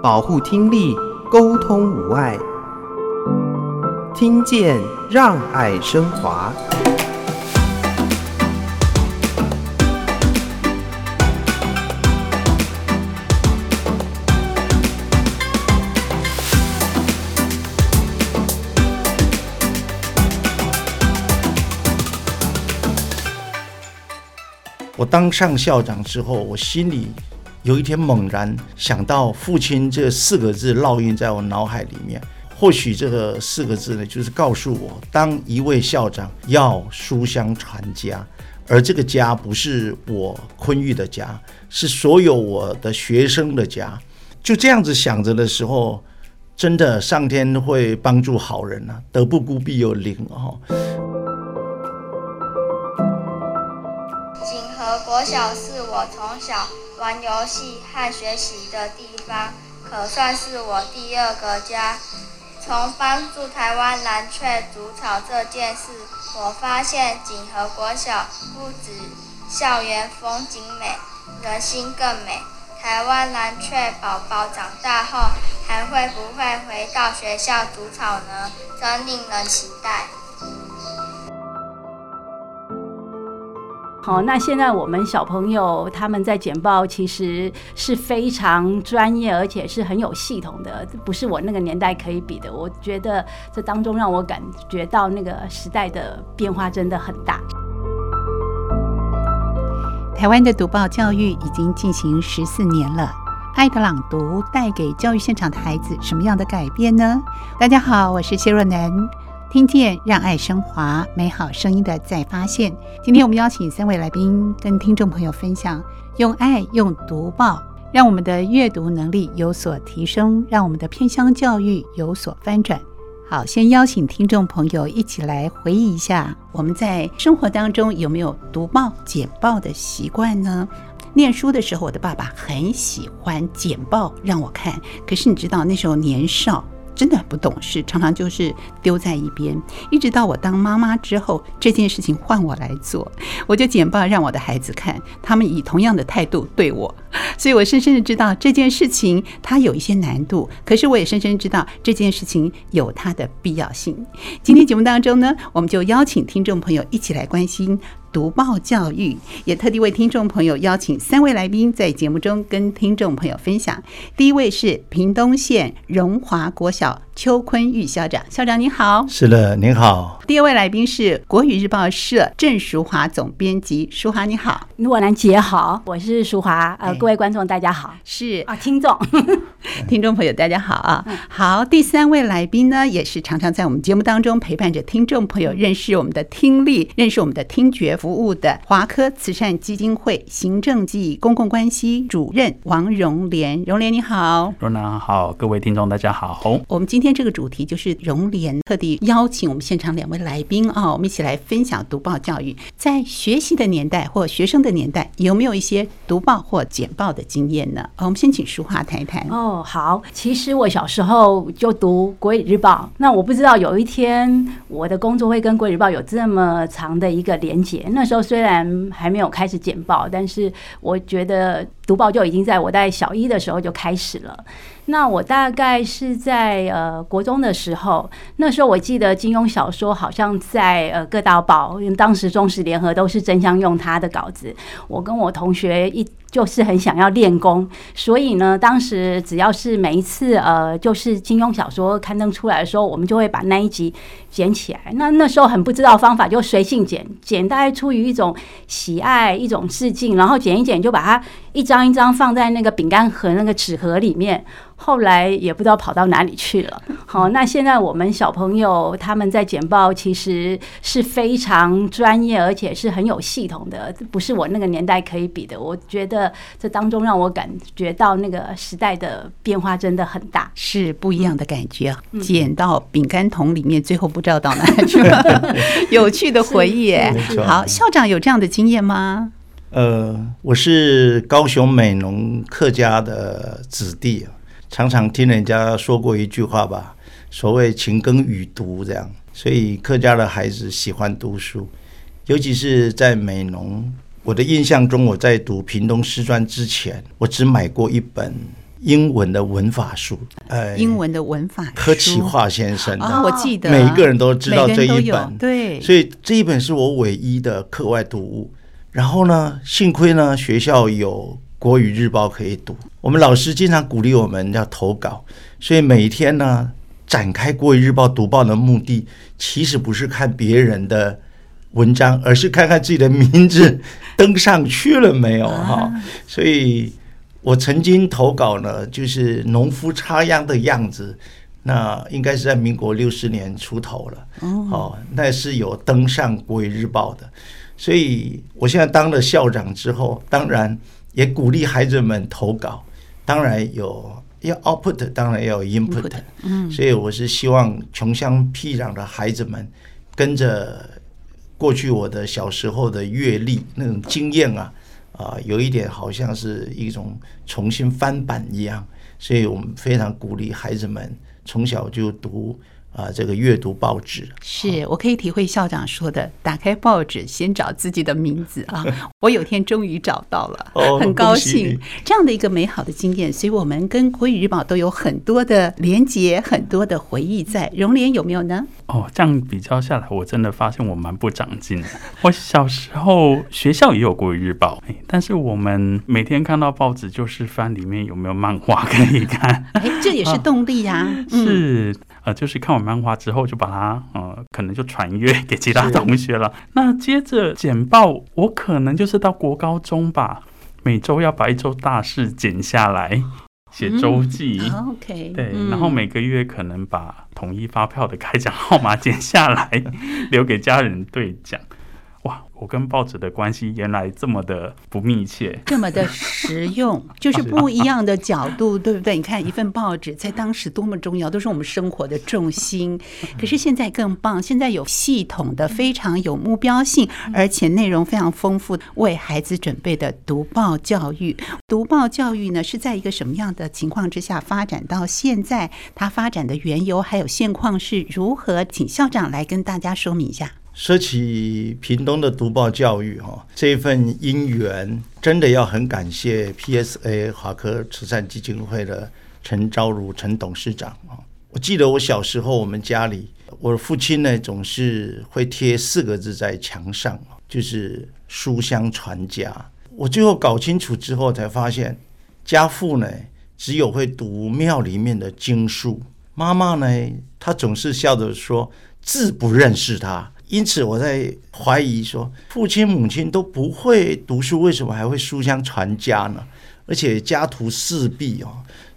保护听力，沟通无碍。听见让爱升华。我当上校长之后，我心里有一天猛然想到“父亲”这四个字烙印在我脑海里面。或许这个四个字呢，就是告诉我，当一位校长要书香传家，而这个家不是我昆玉的家，是所有我的学生的家。就这样子想着的时候，真的上天会帮助好人啊，德不孤必有邻哦。国小是我从小玩游戏和学习的地方，可算是我第二个家。从帮助台湾蓝鹊筑巢这件事，我发现锦和国小不止校园风景美，人心更美。台湾蓝雀宝宝长大后，还会不会回到学校筑巢呢？真令人期待。好，那现在我们小朋友他们在简报其实是非常专业，而且是很有系统的，不是我那个年代可以比的。我觉得这当中让我感觉到那个时代的变化真的很大。台湾的读报教育已经进行十四年了，爱的朗读带给教育现场的孩子什么样的改变呢？大家好，我是谢若楠。听见让爱升华，美好声音的再发现。今天我们邀请三位来宾跟听众朋友分享，用爱用读报，让我们的阅读能力有所提升，让我们的偏乡教育有所翻转。好，先邀请听众朋友一起来回忆一下，我们在生活当中有没有读报、简报的习惯呢？念书的时候，我的爸爸很喜欢简报让我看，可是你知道那时候年少。真的很不懂事，常常就是丢在一边。一直到我当妈妈之后，这件事情换我来做，我就简报让我的孩子看，他们以同样的态度对我，所以我深深的知道这件事情它有一些难度，可是我也深深知道这件事情有它的必要性。今天节目当中呢，我们就邀请听众朋友一起来关心。读报教育，也特地为听众朋友邀请三位来宾在节目中跟听众朋友分享。第一位是屏东县荣华国小邱坤玉校长，校长您好。是的，您好。第二位来宾是国语日报社郑淑华总编辑，淑华你好。若兰姐好，我是淑华。呃，各位观众大家好。是啊，听众，听众朋友大家好啊。好，第三位来宾呢，也是常常在我们节目当中陪伴着听众朋友认识我们的听力，认识我们的听觉。服务的华科慈善基金会行政暨公共关系主任王荣莲，荣莲你好，若兰好，各位听众大家好。我们今天今天这个主题就是荣联特地邀请我们现场两位来宾啊，我们一起来分享读报教育。在学习的年代或学生的年代，有没有一些读报或简报的经验呢？我们先请淑华谈一谈。哦，好，其实我小时候就读国语日报，那我不知道有一天我的工作会跟国语日报有这么长的一个连结。那时候虽然还没有开始简报，但是我觉得读报就已经在我在小一的时候就开始了。那我大概是在呃国中的时候，那时候我记得金庸小说好像在呃各大报，因为当时中时联合都是争相用他的稿子。我跟我同学一就是很想要练功，所以呢，当时只要是每一次呃就是金庸小说刊登出来的时候，我们就会把那一集捡起来。那那时候很不知道方法，就随性捡，捡大概出于一种喜爱，一种致敬，然后捡一捡就把它一张一张放在那个饼干盒那个纸盒里面。后来也不知道跑到哪里去了。好，那现在我们小朋友他们在简报其实是非常专业，而且是很有系统的，不是我那个年代可以比的。我觉得这当中让我感觉到那个时代的变化真的很大，是不一样的感觉。捡到饼干桶里面，最后不知道到哪里去了，有趣的回忆。好，校长有这样的经验吗？呃，我是高雄美浓客家的子弟。常常听人家说过一句话吧，所谓“勤耕雨读”这样，所以客家的孩子喜欢读书，尤其是在美浓。我的印象中，我在读屏东师专之前，我只买过一本英文的文法书，呃，英文的文法书，柯启华先生的，哦，我记得，每个人都知道这一本，对，所以这一本是我唯一的课外读物。然后呢，幸亏呢学校有国语日报可以读，我们老师经常鼓励我们要投稿，所以每一天呢展开国语日报读报的目的，其实不是看别人的文章，而是看看自己的名字登上去了没有哈。所以我曾经投稿呢，就是农夫插秧的样子，那应该是在民国六十年出头了哦，那是有登上国语日报的。所以，我现在当了校长之后，当然也鼓励孩子们投稿，当然有要 output，当然要有 input。嗯，所以我是希望穷乡僻壤的孩子们跟着过去我的小时候的阅历那种经验啊，啊，有一点好像是一种重新翻版一样。所以我们非常鼓励孩子们从小就读。啊，这个阅读报纸是我可以体会校长说的，打开报纸先找自己的名字啊！我有天终于找到了，很高兴这样的一个美好的经验。所以，我们跟国语日报都有很多的连结，很多的回忆在。荣联有没有呢？哦，这样比较下来，我真的发现我蛮不长进的。我小时候学校也有国语日报，但是我们每天看到报纸就是翻里面有没有漫画可以看。哎，这也是动力呀、啊。嗯、是。呃，就是看完漫画之后，就把它呃，可能就传阅给其他同学了。那接着剪报，我可能就是到国高中吧，每周要把一周大事剪下来，写周记。嗯、OK，对，然后每个月可能把统一发票的开奖号码 剪下来，留给家人兑奖。哇，我跟报纸的关系原来这么的不密切，这么的实用，就是不一样的角度，对不对？你看一份报纸在当时多么重要，都是我们生活的重心。可是现在更棒，现在有系统的、非常有目标性，而且内容非常丰富，为孩子准备的读报教育。读报教育呢，是在一个什么样的情况之下发展到现在？它发展的缘由还有现况是如何？请校长来跟大家说明一下。说起屏东的读报教育，哈，这份因缘真的要很感谢 PSA 华科慈善基金会的陈昭如陈董事长啊。我记得我小时候，我们家里，我的父亲呢总是会贴四个字在墙上，就是书香传家。我最后搞清楚之后，才发现家父呢只有会读庙里面的经书，妈妈呢她总是笑着说字不认识他。因此，我在怀疑说，父亲母亲都不会读书，为什么还会书香传家呢？而且家徒四壁哦，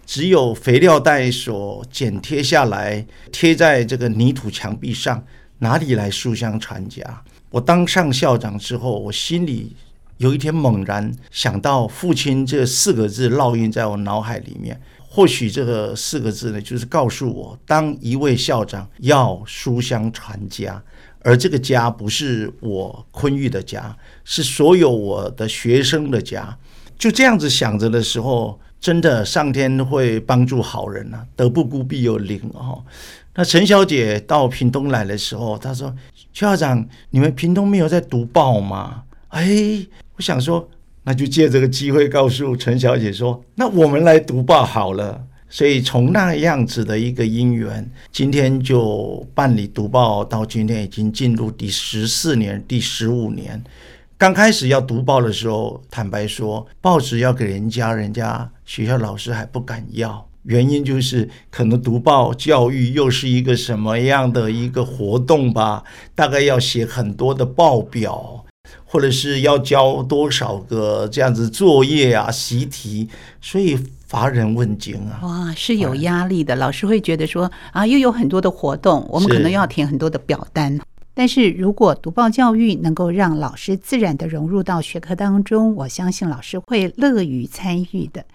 只有肥料袋所剪贴下来，贴在这个泥土墙壁上，哪里来书香传家？我当上校长之后，我心里有一天猛然想到“父亲”这四个字烙印在我脑海里面。或许这个四个字呢，就是告诉我，当一位校长要书香传家。而这个家不是我昆玉的家，是所有我的学生的家。就这样子想着的时候，真的上天会帮助好人呐、啊，德不孤必有邻哦。那陈小姐到屏东来的时候，她说：“邱校长，你们屏东没有在读报吗？”哎，我想说，那就借这个机会告诉陈小姐说：“那我们来读报好了。”所以从那样子的一个因缘，今天就办理读报，到今天已经进入第十四年、第十五年。刚开始要读报的时候，坦白说，报纸要给人家，人家学校老师还不敢要，原因就是可能读报教育又是一个什么样的一个活动吧，大概要写很多的报表，或者是要交多少个这样子作业啊、习题，所以。乏人问津啊！哇，是有压力的。老师会觉得说啊，又有很多的活动，我们可能要填很多的表单。但是如果读报教育能够让老师自然的融入到学科当中，我相信老师会乐于参与的。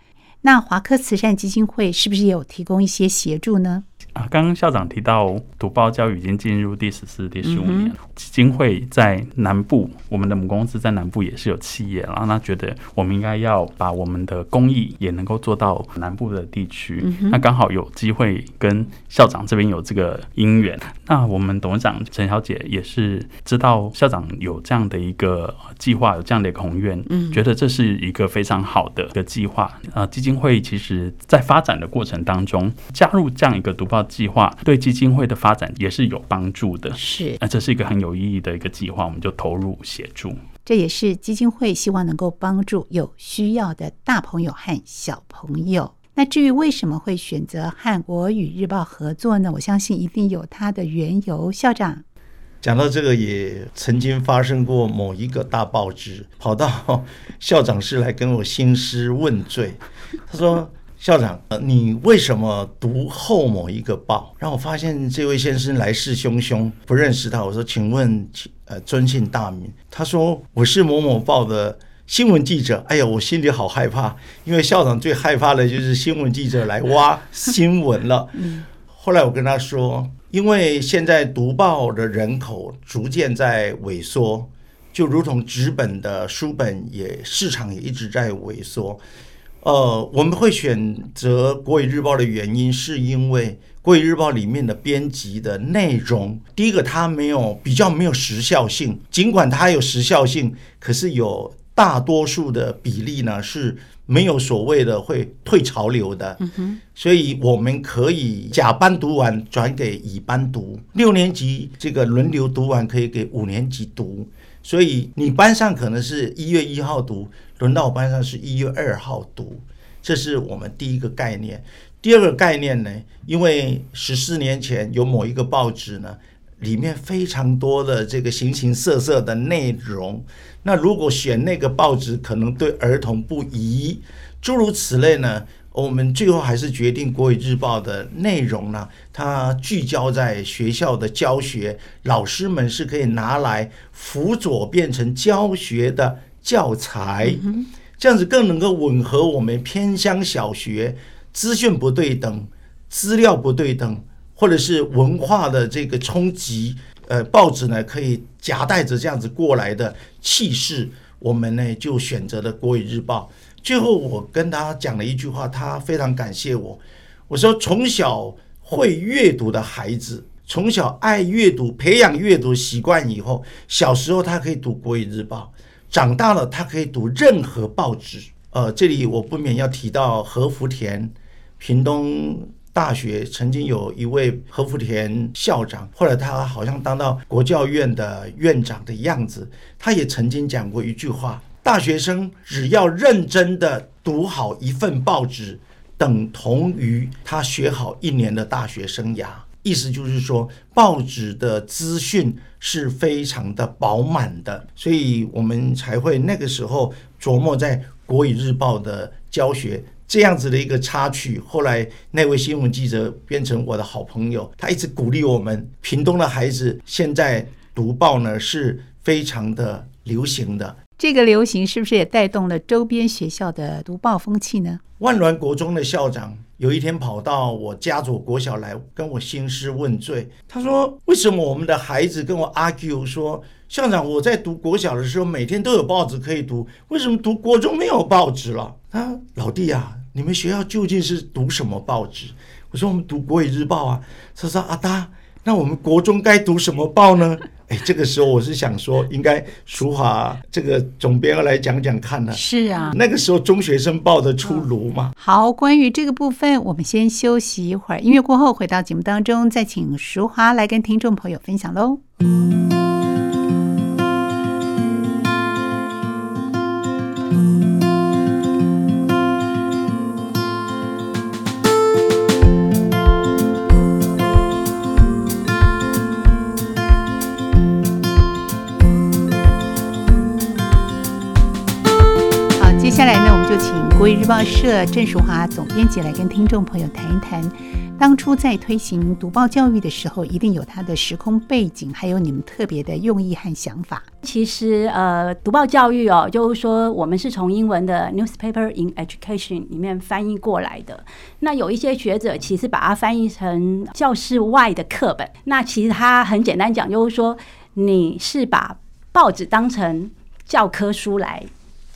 那华科慈善基金会是不是也有提供一些协助呢？啊，刚刚校长提到读报教育已经进入第十四、第十五年，嗯、基金会在南部，我们的母公司在南部也是有企业，然后他觉得我们应该要把我们的公益也能够做到南部的地区，嗯、那刚好有机会跟校长这边有这个因缘。那我们董事长陈小姐也是知道校长有这样的一个计划，有这样的一个宏愿，嗯，觉得这是一个非常好的一个计划。啊，基金会其实在发展的过程当中，加入这样一个读报计划，对基金会的发展也是有帮助的。是，那这是一个很有意义的一个计划，我们就投入协助。这也是基金会希望能够帮助有需要的大朋友和小朋友。那至于为什么会选择和国语日报合作呢？我相信一定有它的缘由。校长讲到这个，也曾经发生过某一个大报纸跑到校长室来跟我兴师问罪。他说：“校长，你为什么读后某一个报？”让我发现这位先生来势汹汹，不认识他。我说：“请问，呃，尊姓大名？”他说：“我是某某报的。”新闻记者，哎呀，我心里好害怕，因为校长最害怕的就是新闻记者来挖 新闻了。后来我跟他说，因为现在读报的人口逐渐在萎缩，就如同纸本的书本也市场也一直在萎缩。呃，我们会选择国语日报的原因，是因为国语日报里面的编辑的内容，第一个它没有比较没有时效性，尽管它有时效性，可是有。大多数的比例呢，是没有所谓的会退潮流的，所以我们可以甲班读完转给乙班读，六年级这个轮流读完可以给五年级读，所以你班上可能是一月一号读，轮到我班上是一月二号读，这是我们第一个概念。第二个概念呢，因为十四年前有某一个报纸呢。里面非常多的这个形形色色的内容，那如果选那个报纸，可能对儿童不宜，诸如此类呢。我们最后还是决定国语日报的内容呢，它聚焦在学校的教学，老师们是可以拿来辅佐变成教学的教材，这样子更能够吻合我们偏乡小学资讯不对等、资料不对等。或者是文化的这个冲击，呃，报纸呢可以夹带着这样子过来的气势，我们呢就选择了国语日报。最后我跟他讲了一句话，他非常感谢我。我说，从小会阅读的孩子，从小爱阅读，培养阅读习惯以后，小时候他可以读国语日报，长大了他可以读任何报纸。呃，这里我不免要提到何福田，屏东。大学曾经有一位何福田校长，后来他好像当到国教院的院长的样子。他也曾经讲过一句话：大学生只要认真的读好一份报纸，等同于他学好一年的大学生涯。意思就是说，报纸的资讯是非常的饱满的，所以我们才会那个时候琢磨在国语日报的教学。这样子的一个插曲，后来那位新闻记者变成我的好朋友，他一直鼓励我们屏东的孩子现在读报呢是非常的流行的。这个流行是不是也带动了周边学校的读报风气呢？万峦国中的校长有一天跑到我家左国小来跟我兴师问罪，他说：“为什么我们的孩子跟我 argue 说，校长我在读国小的时候每天都有报纸可以读，为什么读国中没有报纸了？”啊，老弟啊。你们学校究竟是读什么报纸？我说我们读国语日报啊。他说阿达，那我们国中该读什么报呢？哎，这个时候我是想说，应该淑华这个总编要来讲讲看呢。是啊，那个时候中学生报的出炉嘛。好，关于这个部分，我们先休息一会儿，音乐过后回到节目当中，再请淑华来跟听众朋友分享喽。国语日报社郑淑华总编辑来跟听众朋友谈一谈当初在推行读报教育的时候，一定有它的时空背景，还有你们特别的用意和想法。其实，呃，读报教育哦，就是说我们是从英文的 newspaper in education 里面翻译过来的。那有一些学者其实把它翻译成教室外的课本。那其实它很简单讲，就是说你是把报纸当成教科书来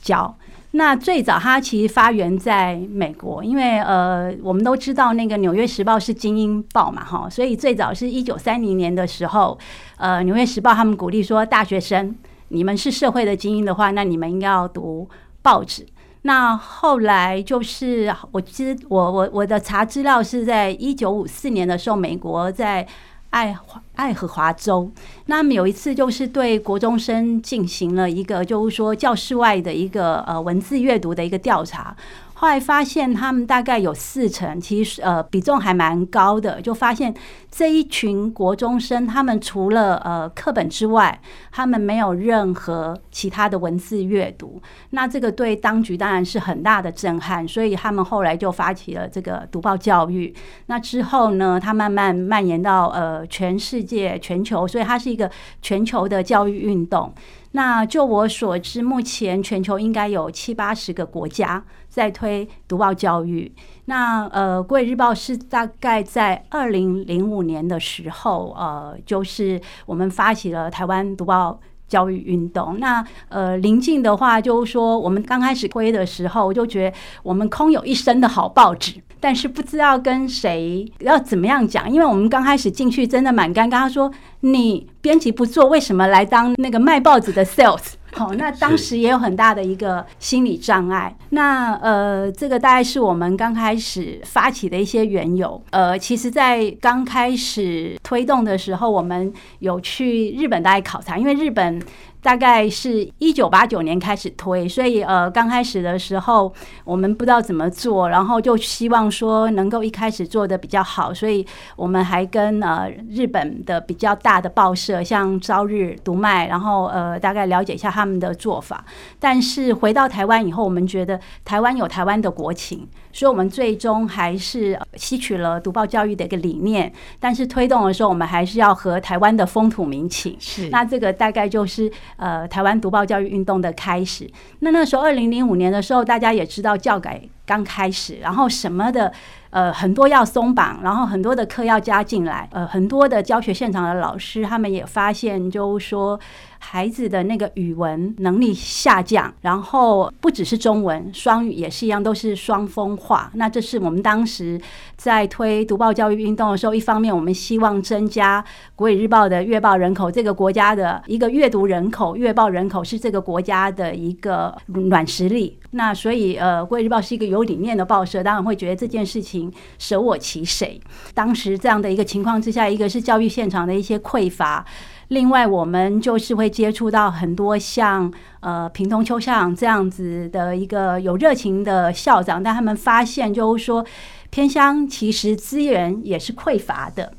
教。那最早它其实发源在美国，因为呃，我们都知道那个《纽约时报》是精英报嘛，哈，所以最早是一九三零年的时候，呃，《纽约时报》他们鼓励说，大学生你们是社会的精英的话，那你们应该要读报纸。那后来就是，我知我我我的查资料是在一九五四年的时候，美国在。爱爱荷华州，那么有一次就是对国中生进行了一个，就是说教室外的一个呃文字阅读的一个调查。后来发现，他们大概有四成，其实呃比重还蛮高的。就发现这一群国中生，他们除了呃课本之外，他们没有任何其他的文字阅读。那这个对当局当然是很大的震撼，所以他们后来就发起了这个读报教育。那之后呢，它慢慢蔓延到呃全世界、全球，所以它是一个全球的教育运动。那就我所知，目前全球应该有七八十个国家在推读报教育。那呃，《国语日报》是大概在二零零五年的时候，呃，就是我们发起了台湾读报教育运动。那呃，临近的话，就是说我们刚开始推的时候，我就觉得我们空有一身的好报纸。但是不知道跟谁要怎么样讲，因为我们刚开始进去真的蛮尴尬。他说：“你编辑不做，为什么来当那个卖报纸的 sales？” 好，那当时也有很大的一个心理障碍。那呃，这个大概是我们刚开始发起的一些缘由。呃，其实，在刚开始推动的时候，我们有去日本大概考察，因为日本。大概是一九八九年开始推，所以呃，刚开始的时候我们不知道怎么做，然后就希望说能够一开始做得比较好，所以我们还跟呃日本的比较大的报社，像朝日、读卖，然后呃大概了解一下他们的做法。但是回到台湾以后，我们觉得台湾有台湾的国情。所以，我们最终还是吸取了读报教育的一个理念，但是推动的时候，我们还是要和台湾的风土民情。是，那这个大概就是呃台湾读报教育运动的开始。那那时候，二零零五年的时候，大家也知道教改刚开始，然后什么的。呃，很多要松绑，然后很多的课要加进来。呃，很多的教学现场的老师，他们也发现，就是说孩子的那个语文能力下降，然后不只是中文，双语也是一样，都是双风化。那这是我们当时在推读报教育运动的时候，一方面我们希望增加国语日报的月报人口，这个国家的一个阅读人口、月报人口是这个国家的一个软实力。那所以，呃，国语日报是一个有理念的报社，当然会觉得这件事情。舍我其谁？当时这样的一个情况之下，一个是教育现场的一些匮乏，另外我们就是会接触到很多像呃平东邱校长这样子的一个有热情的校长，但他们发现就是说偏乡其实资源也是匮乏的。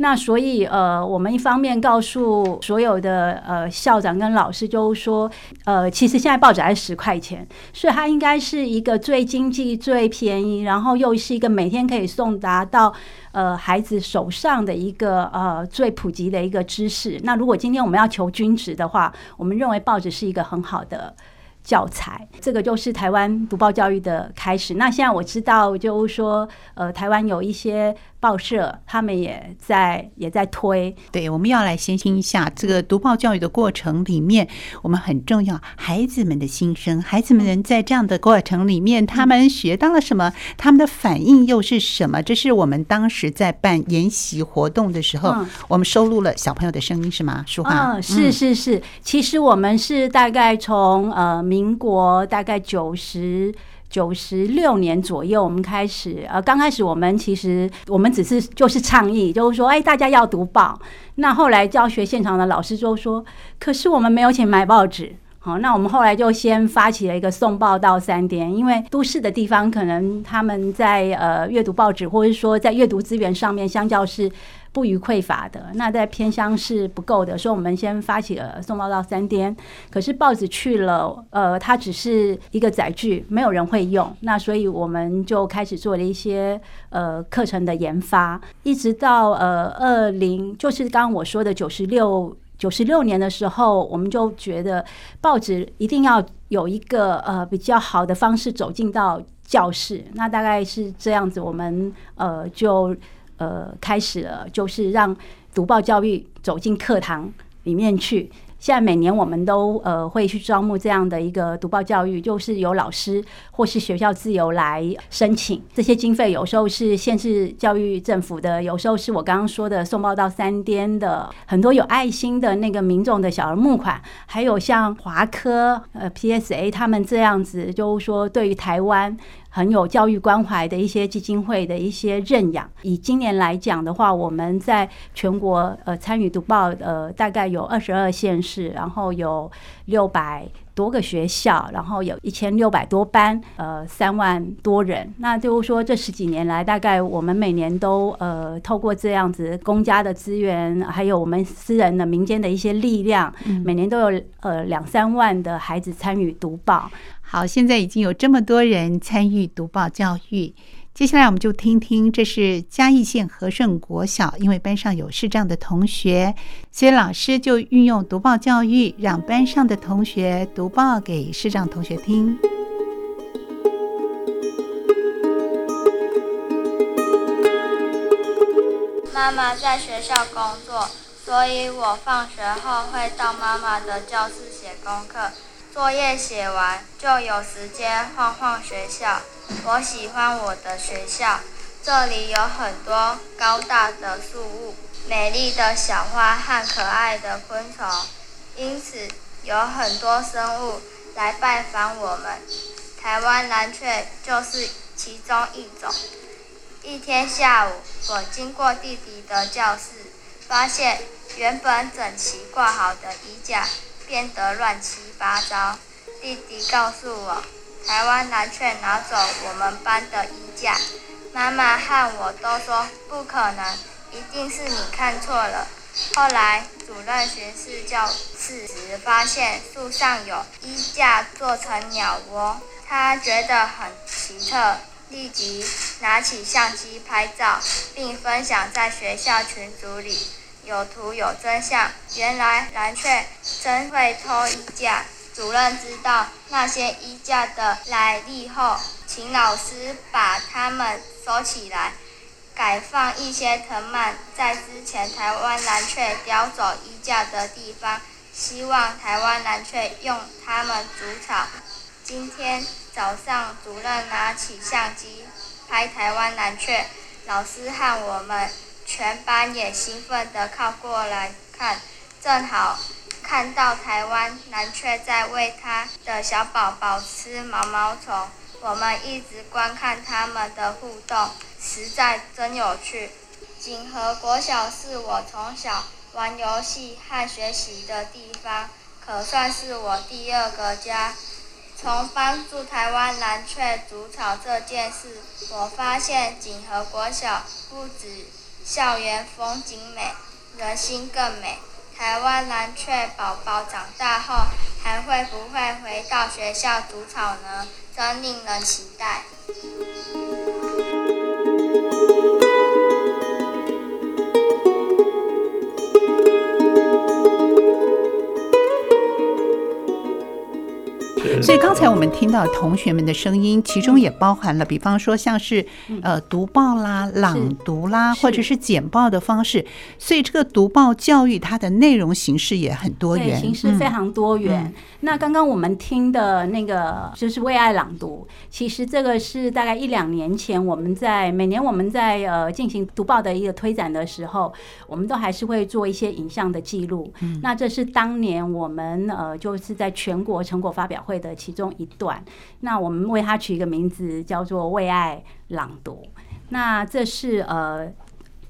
那所以，呃，我们一方面告诉所有的呃校长跟老师，就说，呃，其实现在报纸还是十块钱，所以它应该是一个最经济、最便宜，然后又是一个每天可以送达到呃孩子手上的一个呃最普及的一个知识。那如果今天我们要求均值的话，我们认为报纸是一个很好的教材。这个就是台湾读报教育的开始。那现在我知道，就是说，呃，台湾有一些。报社他们也在也在推，对，我们要来先听一下这个读报教育的过程里面，我们很重要孩子们的心声，孩子们在这样的过程里面，他们学到了什么，他们的反应又是什么？这是我们当时在办研习活动的时候，我们收录了小朋友的声音，是吗？淑华，嗯，是是是，其实我们是大概从呃民国大概九十。九十六年左右，我们开始，呃，刚开始我们其实我们只是就是倡议，就是说，哎，大家要读报。那后来教学现场的老师就说，可是我们没有钱买报纸。好，那我们后来就先发起了一个送报到三点，因为都市的地方可能他们在呃阅读报纸，或者说在阅读资源上面，相较是。不予匮乏的，那在偏乡是不够的，所以我们先发起了送报到三颠。可是报纸去了，呃，它只是一个载具，没有人会用。那所以我们就开始做了一些呃课程的研发，一直到呃二零，就是刚刚我说的九十六九十六年的时候，我们就觉得报纸一定要有一个呃比较好的方式走进到教室。那大概是这样子，我们呃就。呃，开始了，就是让读报教育走进课堂里面去。现在每年我们都呃会去招募这样的一个读报教育，就是由老师或是学校自由来申请这些经费，有时候是县市教育政府的，有时候是我刚刚说的送报到三颠的很多有爱心的那个民众的小额募款，还有像华科呃 PSA 他们这样子，就是说对于台湾。很有教育关怀的一些基金会的一些认养。以今年来讲的话，我们在全国呃参与读报呃大概有二十二县市，然后有六百多个学校，然后有一千六百多班，呃三万多人。那就是说这十几年来，大概我们每年都呃透过这样子公家的资源，还有我们私人的民间的一些力量，每年都有呃两三万的孩子参与读报。好，现在已经有这么多人参与读报教育，接下来我们就听听，这是嘉义县和顺国小，因为班上有视障的同学，所以老师就运用读报教育，让班上的同学读报给视障同学听。妈妈在学校工作，所以我放学后会到妈妈的教室写功课。作业写完就有时间晃晃学校。我喜欢我的学校，这里有很多高大的树木、美丽的小花和可爱的昆虫，因此有很多生物来拜访我们。台湾蓝鹊就是其中一种。一天下午，我经过弟弟的教室，发现原本整齐挂好的衣架。变得乱七八糟。弟弟告诉我，台湾蓝鹊拿走我们班的衣架。妈妈和我都说不可能，一定是你看错了。后来主任巡视教室时，发现树上有衣架做成鸟窝，他觉得很奇特，立即拿起相机拍照，并分享在学校群组里。有图有真相，原来蓝鹊真会偷衣架。主任知道那些衣架的来历后，请老师把它们收起来，改放一些藤蔓在之前台湾蓝鹊叼走衣架的地方，希望台湾蓝鹊用它们筑巢。今天早上，主任拿起相机拍台湾蓝鹊，老师和我们。全班也兴奋地靠过来看，正好看到台湾蓝鹊在喂它的小宝宝吃毛毛虫。我们一直观看它们的互动，实在真有趣。锦和国小是我从小玩游戏和学习的地方，可算是我第二个家。从帮助台湾蓝鹊筑巢这件事，我发现锦和国小不止。校园风景美，人心更美。台湾蓝雀宝宝长大后，还会不会回到学校读草呢？真令人期待。所以刚才我们听到同学们的声音，其中也包含了，比方说像是呃读报啦、朗读啦，或者是简报的方式。所以这个读报教育它的内容形式也很多元，形式非常多元。那刚刚我们听的那个就是为爱朗读，其实这个是大概一两年前我们在每年我们在呃进行读报的一个推展的时候，我们都还是会做一些影像的记录。那这是当年我们呃就是在全国成果发表会的其中一段，那我们为它取一个名字叫做“为爱朗读”。那这是呃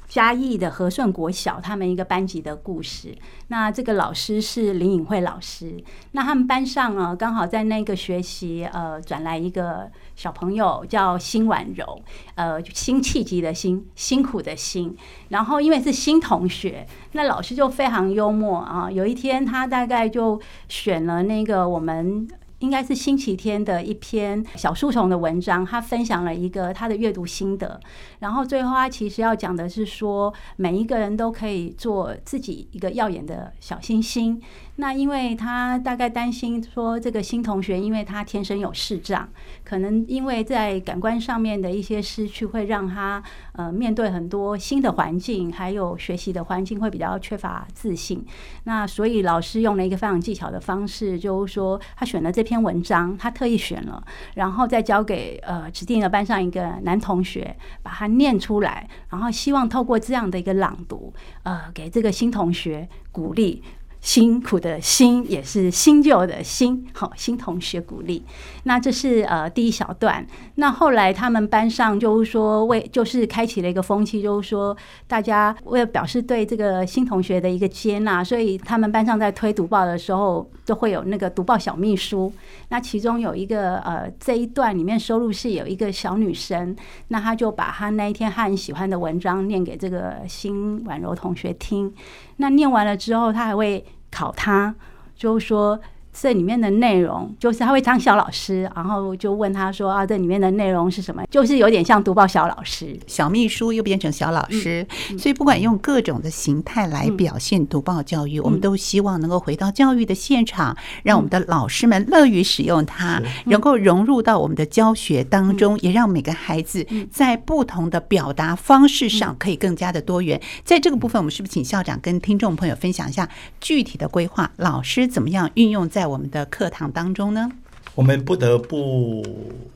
嘉义的和顺国小他们一个班级的故事。那这个老师是林颖慧老师。那他们班上呢，刚好在那个学习，呃，转来一个小朋友叫辛婉柔，呃，辛弃疾的辛，辛苦的辛。然后因为是新同学，那老师就非常幽默啊。有一天他大概就选了那个我们。应该是星期天的一篇小树虫的文章，他分享了一个他的阅读心得，然后最后他其实要讲的是说，每一个人都可以做自己一个耀眼的小星星。那因为他大概担心说，这个新同学因为他天生有视障，可能因为在感官上面的一些失去，会让他呃面对很多新的环境，还有学习的环境会比较缺乏自信。那所以老师用了一个非常技巧的方式，就是说他选了这篇文章，他特意选了，然后再交给呃指定的班上一个男同学把它念出来，然后希望透过这样的一个朗读，呃，给这个新同学鼓励。辛苦的辛也是新旧的新，好，新同学鼓励。那这是呃第一小段。那后来他们班上就是说为就是开启了一个风气，就是说大家为了表示对这个新同学的一个接纳，所以他们班上在推读报的时候，都会有那个读报小秘书。那其中有一个呃这一段里面收录是有一个小女生，那她就把她那一天很喜欢的文章念给这个新婉柔同学听。那念完了之后，他还会。考他，就说。这里面的内容就是他会当小老师，然后就问他说啊，这里面的内容是什么？就是有点像读报小老师，小秘书又变成小老师，所以不管用各种的形态来表现读报教育，我们都希望能够回到教育的现场，让我们的老师们乐于使用它，能够融入到我们的教学当中，也让每个孩子在不同的表达方式上可以更加的多元。在这个部分，我们是不是请校长跟听众朋友分享一下具体的规划？老师怎么样运用在我们的课堂当中呢，我们不得不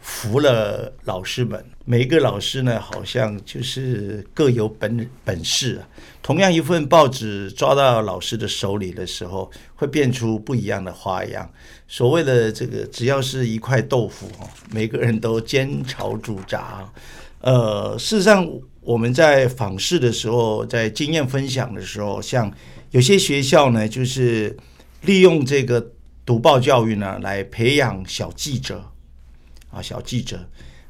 服了老师们。每一个老师呢，好像就是各有本本事啊。同样一份报纸抓到老师的手里的时候，会变出不一样的花样。所谓的这个，只要是一块豆腐，每个人都煎炒煮炸。呃，事实上，我们在访视的时候，在经验分享的时候，像有些学校呢，就是利用这个。读报教育呢，来培养小记者啊，小记者，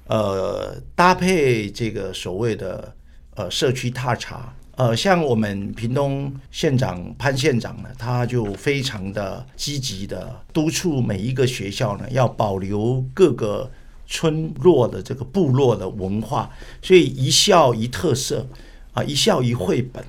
呃，搭配这个所谓的呃社区踏查，呃，像我们屏东县长潘县长呢，他就非常的积极的督促每一个学校呢，要保留各个村落的这个部落的文化，所以一校一特色啊，一校一绘本。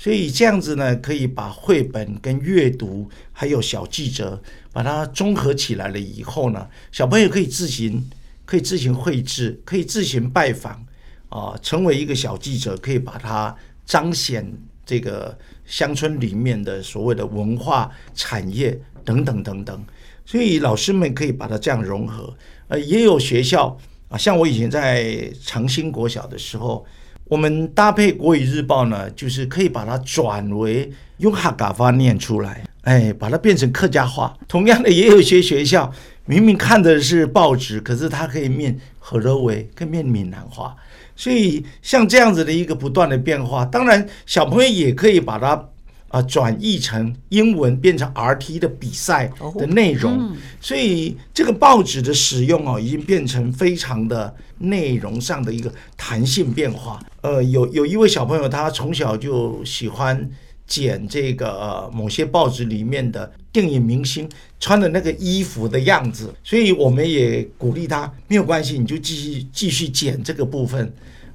所以这样子呢，可以把绘本跟阅读还有小记者，把它综合起来了以后呢，小朋友可以自行可以自行绘制，可以自行拜访啊，成为一个小记者，可以把它彰显这个乡村里面的所谓的文化产业等等等等。所以老师们可以把它这样融合。呃，也有学校啊，像我以前在长兴国小的时候。我们搭配国语日报呢，就是可以把它转为用客家话念出来，哎，把它变成客家话。同样的，也有一些学校明明看的是报纸，可是它可以念河洛话，可以念闽南话。所以像这样子的一个不断的变化，当然小朋友也可以把它。啊，转译成英文变成 RT 的比赛的内容，所以这个报纸的使用哦，已经变成非常的内容上的一个弹性变化。呃，有有一位小朋友，他从小就喜欢剪这个呃某些报纸里面的电影明星穿的那个衣服的样子，所以我们也鼓励他，没有关系，你就继续继续剪这个部分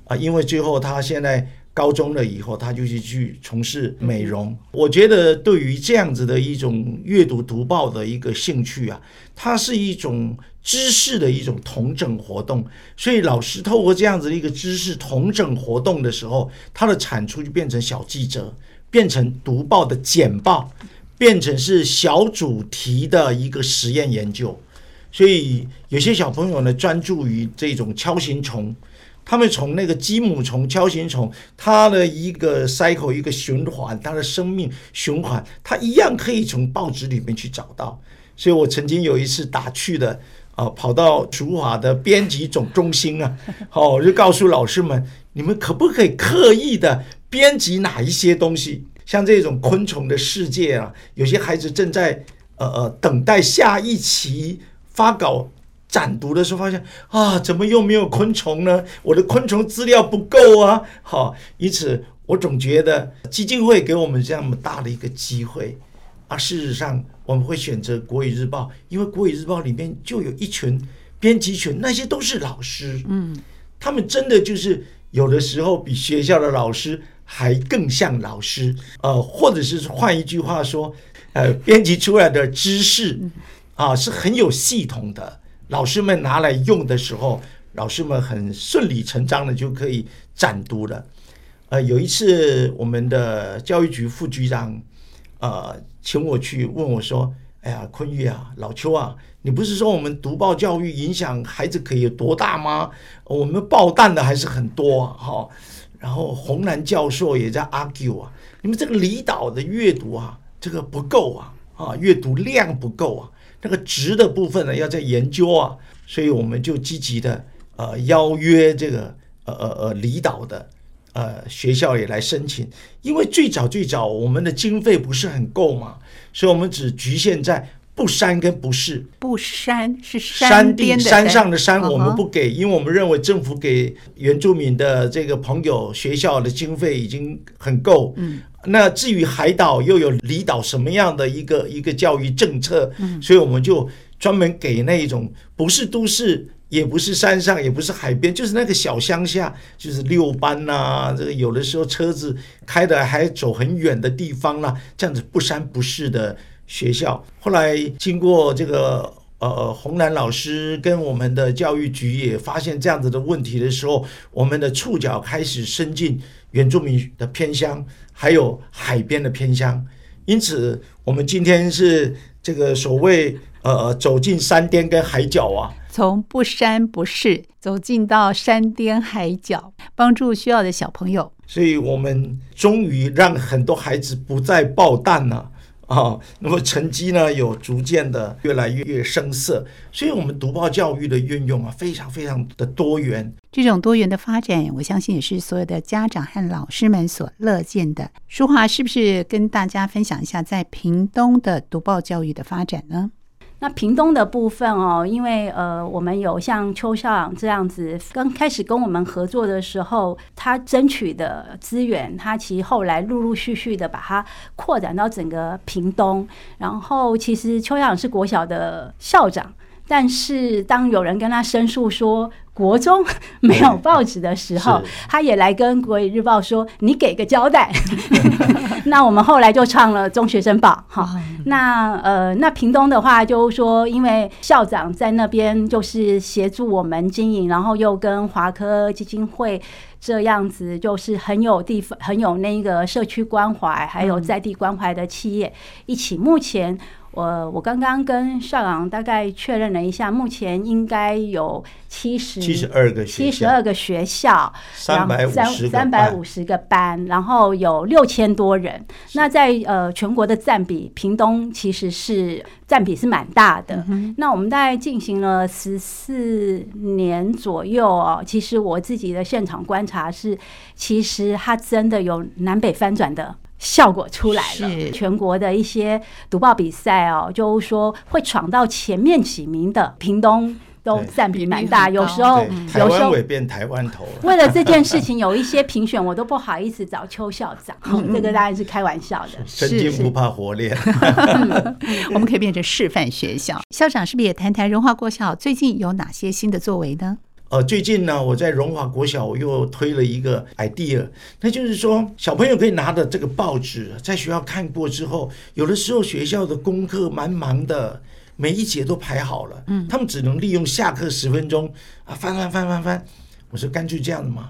啊，因为最后他现在。高中了以后，他就去去从事美容。我觉得对于这样子的一种阅读读报的一个兴趣啊，它是一种知识的一种统整活动。所以老师透过这样子的一个知识统整活动的时候，它的产出就变成小记者，变成读报的简报，变成是小主题的一个实验研究。所以有些小朋友呢，专注于这种敲形虫。他们从那个鸡母虫、锹形虫，它的一个 cycle 一个循环，它的生命循环，它一样可以从报纸里面去找到。所以我曾经有一次打趣的啊，跑到竹华的编辑总中心啊，好，我就告诉老师们，你们可不可以刻意的编辑哪一些东西？像这种昆虫的世界啊，有些孩子正在呃呃等待下一期发稿展读的时候，发现啊，怎么又没有昆虫呢？我的昆虫资料不够啊！好，因此我总觉得基金会给我们这么大的一个机会啊，事实上我们会选择国语日报，因为国语日报里面就有一群编辑群，那些都是老师，嗯，他们真的就是有的时候比学校的老师。还更像老师，呃，或者是换一句话说，呃，编辑出来的知识啊是很有系统的，老师们拿来用的时候，老师们很顺理成章的就可以展读了。呃，有一次我们的教育局副局长，呃，请我去问我说：“哎呀，坤玉啊，老邱啊，你不是说我们读报教育影响孩子可以有多大吗？我们报弹的还是很多啊，哈。”然后洪兰教授也在 argue 啊，你们这个离岛的阅读啊，这个不够啊，啊，阅读量不够啊，那个值的部分呢要在研究啊，所以我们就积极的呃邀约这个呃呃呃离岛的呃学校也来申请，因为最早最早我们的经费不是很够嘛，所以我们只局限在。不山跟不是，不山是山顶山上的山，我们不给，因为我们认为政府给原住民的这个朋友学校的经费已经很够。嗯，那至于海岛又有离岛什么样的一个一个教育政策，嗯所以我们就专门给那一种不是都市，也不是山上，也不是海边，就是那个小乡下，就是六班呐，这个有的时候车子开的还走很远的地方啦，这样子不山不是的。学校后来经过这个呃洪兰老师跟我们的教育局也发现这样子的问题的时候，我们的触角开始伸进原住民的偏乡，还有海边的偏乡。因此，我们今天是这个所谓呃走进山巅跟海角啊，从不山不市走进到山巅海角，帮助需要的小朋友。所以我们终于让很多孩子不再爆蛋了。啊、啊，那么成绩呢，有逐渐的越来越越生涩，所以我们读报教育的运用啊，非常非常的多元。这种多元的发展，我相信也是所有的家长和老师们所乐见的。淑华是不是跟大家分享一下在屏东的读报教育的发展呢？那屏东的部分哦，因为呃，我们有像邱校长这样子，刚开始跟我们合作的时候，他争取的资源，他其实后来陆陆续续的把它扩展到整个屏东。然后，其实邱校长是国小的校长，但是当有人跟他申诉说，国中没有报纸的时候，他也来跟国语日报说：“你给个交代。” 那我们后来就创了中学生报。哈，那呃，那屏东的话，就是说，因为校长在那边就是协助我们经营，然后又跟华科基金会这样子，就是很有地方、很有那个社区关怀，还有在地关怀的企业一起。目前。我我刚刚跟校长大概确认了一下，目前应该有七十七十二个七十二个学校，三百五十三百五十个班，然后有六千多人。那在呃全国的占比，屏东其实是占比是蛮大的。嗯、那我们大概进行了十四年左右哦，其实我自己的现场观察是，其实它真的有南北翻转的。效果出来了，是全国的一些读报比赛哦，就是说会闯到前面几名的，屏东都占比蛮大。有时候，有时候会变台湾头。为了这件事情，有一些评选我都不好意思找邱校长，这个当然是开玩笑的。真金不怕火炼，我们可以变成示范学校。校长是不是也谈谈荣华国小最近有哪些新的作为呢？呃，最近呢，我在荣华国小我又推了一个 idea，那就是说，小朋友可以拿着这个报纸在学校看过之后，有的时候学校的功课蛮忙的，每一节都排好了，嗯，他们只能利用下课十分钟啊，翻翻翻翻翻。我说干脆这样的嘛，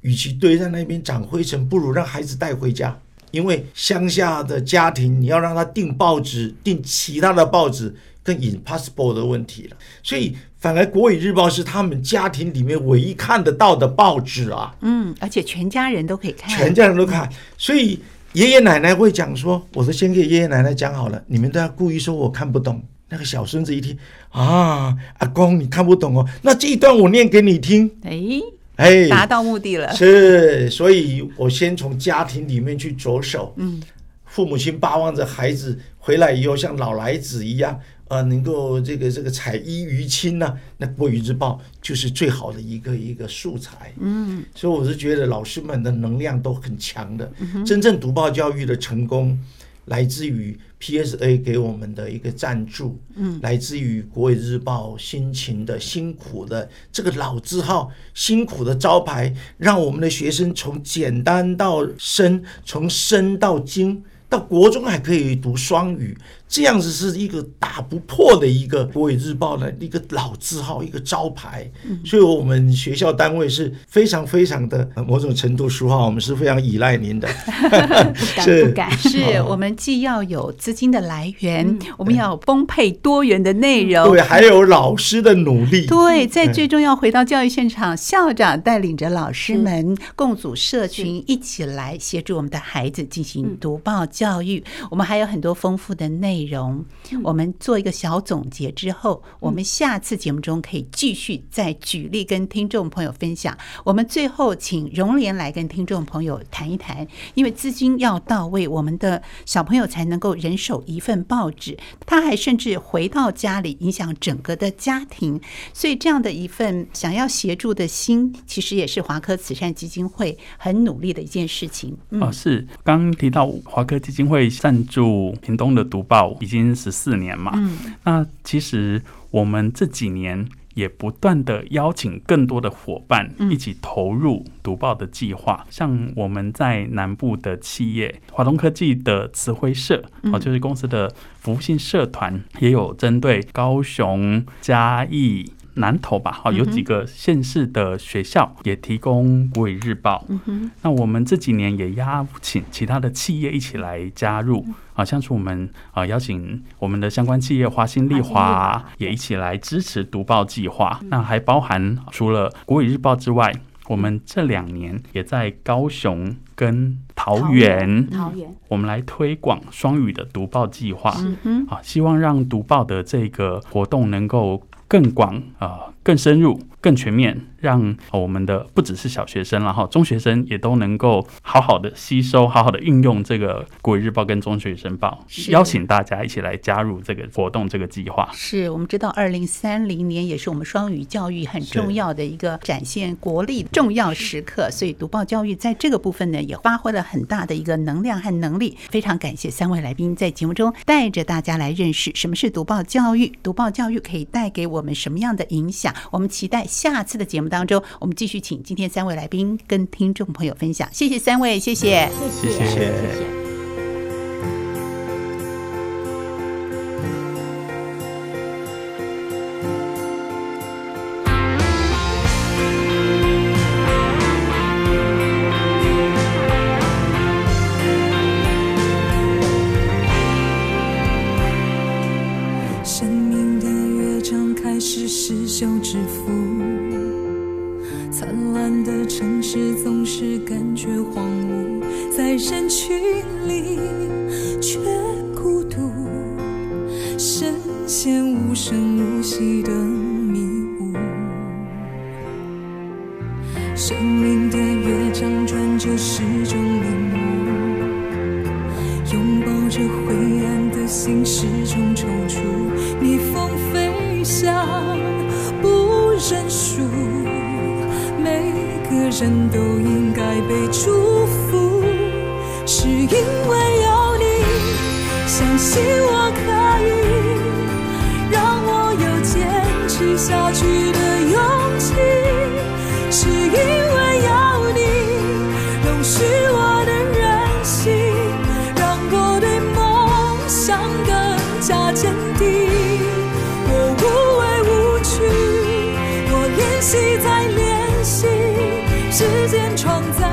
与其堆在那边长灰尘，不如让孩子带回家，因为乡下的家庭你要让他订报纸，订其他的报纸。更 impossible 的问题了，所以反而国语日报是他们家庭里面唯一看得到的报纸啊。嗯，而且全家人都可以看，全家人都看。所以爷爷奶奶会讲说：“我都先给爷爷奶奶讲好了，你们都要故意说我看不懂。”那个小孙子一听啊，阿公你看不懂哦，那这一段我念给你听。哎哎，达到目的了。是，所以我先从家庭里面去着手。嗯，父母亲巴望着孩子回来以后像老来子一样，呃，能够这个这个彩衣于亲呢，那《国语日报》就是最好的一个一个素材。嗯，所以我是觉得老师们的能量都很强的。嗯，真正读报教育的成功，来自于 PSA 给我们的一个赞助，嗯，来自于国语日报辛勤的、辛苦的这个老字号，辛苦的招牌，让我们的学生从简单到深，从深到精，到国中还可以读双语。这样子是一个打不破的一个国语日报的一个老字号，一个招牌。所以，我们学校单位是非常非常的某种程度，说话我们是非常依赖您的。不敢 不敢，是我们既要有资金的来源，我们要有丰沛多元的内容，对，还有老师的努力。对，在最终要回到教育现场，校长带领着老师们共组社群，一起来协助我们的孩子进行读报教育。我们还有很多丰富的内容。内容，我们做一个小总结之后，我们下次节目中可以继续再举例跟听众朋友分享。我们最后请荣莲来跟听众朋友谈一谈，因为资金要到位，我们的小朋友才能够人手一份报纸。他还甚至回到家里，影响整个的家庭。所以这样的一份想要协助的心，其实也是华科慈善基金会很努力的一件事情。嗯、哦，是刚提到华科基金会赞助屏东的读报。已经十四年嘛，嗯，那其实我们这几年也不断的邀请更多的伙伴一起投入读报的计划，像我们在南部的企业华东科技的慈晖社，哦，就是公司的服务性社团，也有针对高雄、嘉义。南投吧，好，有几个县市的学校也提供国语日报。嗯哼，那我们这几年也邀请其他的企业一起来加入，啊，像是我们啊邀请我们的相关企业华新丽华也一起来支持读报计划。那还包含除了国语日报之外，我们这两年也在高雄跟桃园，桃园，我们来推广双语的读报计划。嗯哼，啊，希望让读报的这个活动能够。更广啊，更深入，更全面，让我们的不只是小学生，然后中学生也都能够好好的吸收，好好的运用这个《国语日报》跟《中学生报》，邀请大家一起来加入这个活动，这个计划。是我们知道，二零三零年也是我们双语教育很重要的一个展现国力重要时刻，所以读报教育在这个部分呢，也发挥了很大的一个能量和能力。非常感谢三位来宾在节目中带着大家来认识什么是读报教育，读报教育可以带给我们什么样的影响。我们期待。下次的节目当中，我们继续请今天三位来宾跟听众朋友分享。谢谢三位，谢谢，谢谢，谢谢。想更加坚定我无畏无惧我练习再练习时间创造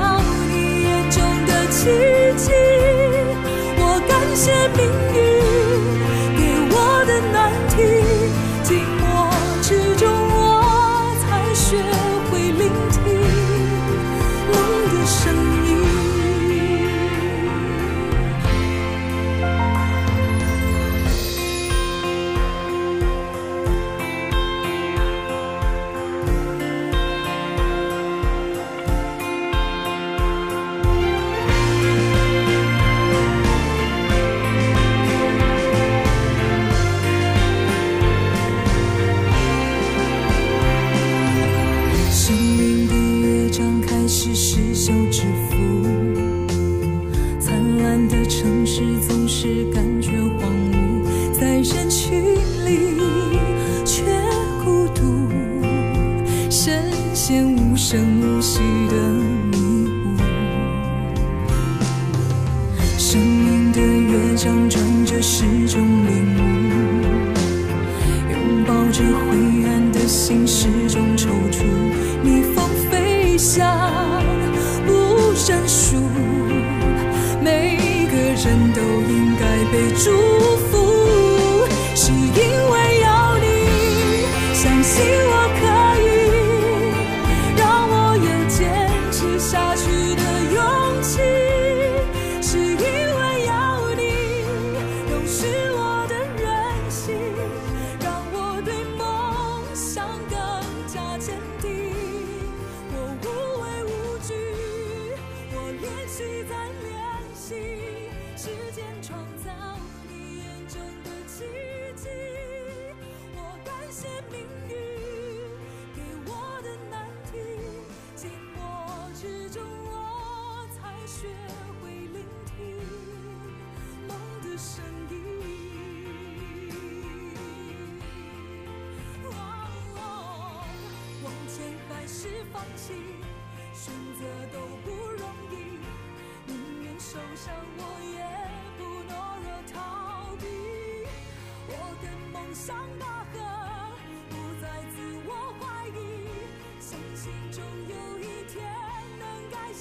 该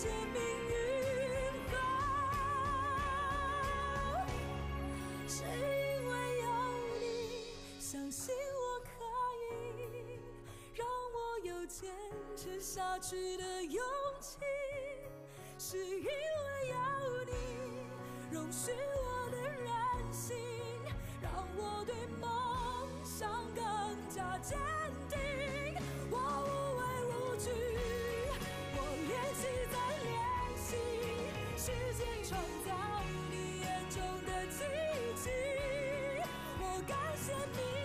谢命运吧，是因为有你，相信我可以，让我有坚持下去的勇气，是因为有你，容许我的任性，让我对梦想更加坚定，我无。一起在练习时间创造你眼中的奇迹。我感谢你。